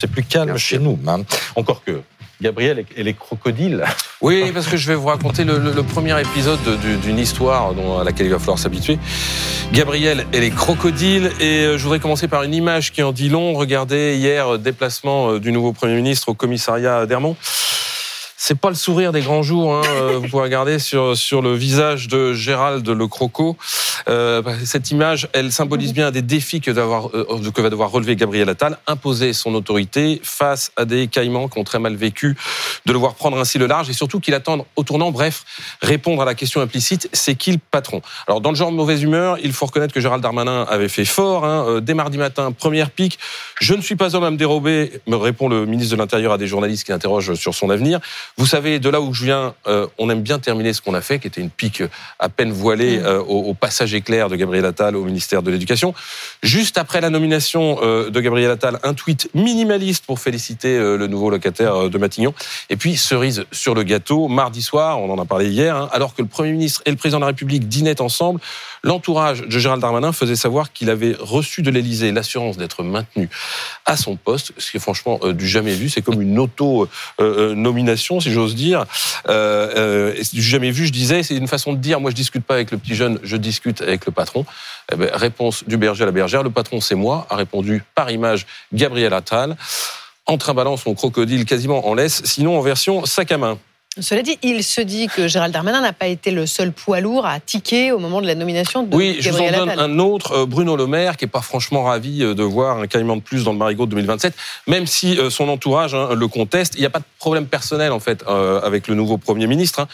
C'est plus calme chez nous. Hein. Encore que Gabriel et les crocodiles. Oui, parce que je vais vous raconter le, premier épisode d'une histoire à laquelle il va falloir s'habituer. Gabriel et les crocodiles. Et euh, je voudrais commencer par une image qui en dit long. Regardez hier, déplacement euh, du nouveau Premier ministre au commissariat d'Hermont. C'est pas le sourire des grands jours. Hein. Euh, vous pouvez regarder sur, sur le visage de Gérald le croco. Euh, cette image, elle symbolise bien des défis que, euh, que va devoir relever Gabriel Attal, imposer son autorité face à des caïmans qui ont très mal vécu, de le voir prendre ainsi le large et surtout qu'il attende au tournant, bref, répondre à la question implicite, c'est qui le patron? Alors dans le genre de mauvaise humeur, il faut reconnaître que Gérald Darmanin avait fait fort. Hein. Dès mardi matin, première pique, je ne suis pas homme à me dérober, me répond le ministre de l'Intérieur à des journalistes qui interrogent sur son avenir. Vous savez, de là où je viens, euh, on aime bien terminer ce qu'on a fait, qui était une pique à peine voilée mm. euh, au, passage éclair de Gabriel Attal au ministère de l'Éducation. Juste après la nomination euh, de Gabriel Attal, un tweet minimaliste pour féliciter le nouveau locataire de Matignon. Et puis, cerise sur le gâteau, mardi soir, on en a parlé hier, hein, alors que le Premier ministre et le Président de la République dînaient ensemble, l'entourage de Gérald Darmanin faisait savoir qu'il avait reçu de l'Élysée l'assurance d'être maintenu à son poste, ce qui est franchement du jamais vu. C'est comme une auto-nomination, j'ose dire. Euh, euh, jamais vu, je disais, c'est une façon de dire, moi je discute pas avec le petit jeune, je discute avec le patron. Eh ben, réponse du berger à la bergère, le patron c'est moi, a répondu par image Gabriel Attal, en trimballant son crocodile quasiment en laisse, sinon en version sac à main. Cela dit, il se dit que Gérald Darmanin n'a pas été le seul poids lourd à tiquer au moment de la nomination de Oui, je vous en donne un autre, euh, Bruno Le Maire, qui n'est pas franchement ravi euh, de voir un caïman de plus dans le Marigot de 2027, même si euh, son entourage hein, le conteste. Il n'y a pas de problème personnel, en fait, avec le nouveau Premier ministre. Hein.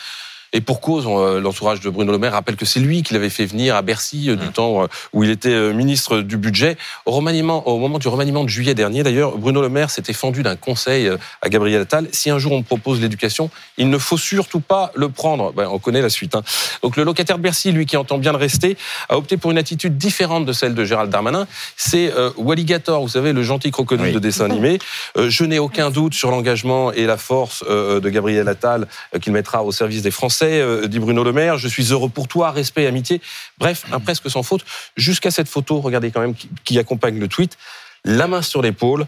Et pour cause, euh, l'entourage de Bruno Le Maire rappelle que c'est lui qui l'avait fait venir à Bercy euh, du mmh. temps euh, où il était ministre du budget. Au, remaniement, au moment du remaniement de juillet dernier, d'ailleurs, Bruno Le Maire s'était fendu d'un conseil à Gabriel Attal. Si un jour on propose l'éducation, il ne faut surtout pas le prendre. Ben, on connaît la suite. Hein. Donc le locataire de Bercy, lui qui entend bien le rester, a opté pour une attitude différente de celle de Gérald Darmanin. C'est euh, Walligator, vous savez, le gentil crocodile de dessin animé. je n'ai aucun doute sur l'engagement et la force de Gabriel Attal qu'il mettra au service des Français euh, dit Bruno Le Maire. Je suis heureux pour toi, respect, amitié. Bref, presque sans faute. Jusqu'à cette photo, regardez quand même, qui accompagne le tweet. La main sur l'épaule,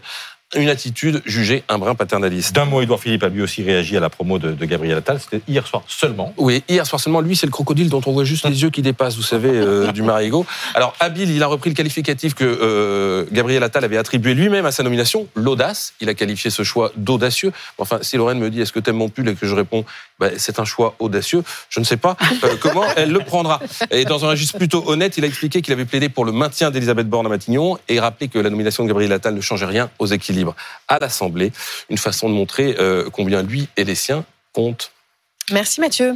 une attitude jugée un brin paternaliste. D'un mot, Edouard Philippe a lui aussi réagi à la promo de, Gabriel Attal. C'était hier soir seulement. Oui, hier soir seulement. Lui, c'est le crocodile dont on voit juste les yeux qui dépassent, vous savez, euh, du marigot. Alors, habile, il a repris le qualificatif que euh, Gabriel Attal avait attribué lui-même à sa nomination, l'audace. Il a qualifié ce choix d'audacieux. Enfin, si Lorraine me dit est-ce que t'aimes mon pull et que je réponds bah, c'est un choix audacieux, je ne sais pas euh, comment elle le prendra. Et dans un registre plutôt honnête, il a expliqué qu'il avait plaidé pour le maintien d'Elisabeth Borne à Matignon et rappelé que la nomination de Gabriel Attal ne changeait rien aux équilibres à l'Assemblée. Une façon de montrer euh, combien lui et les siens comptent. Merci Mathieu.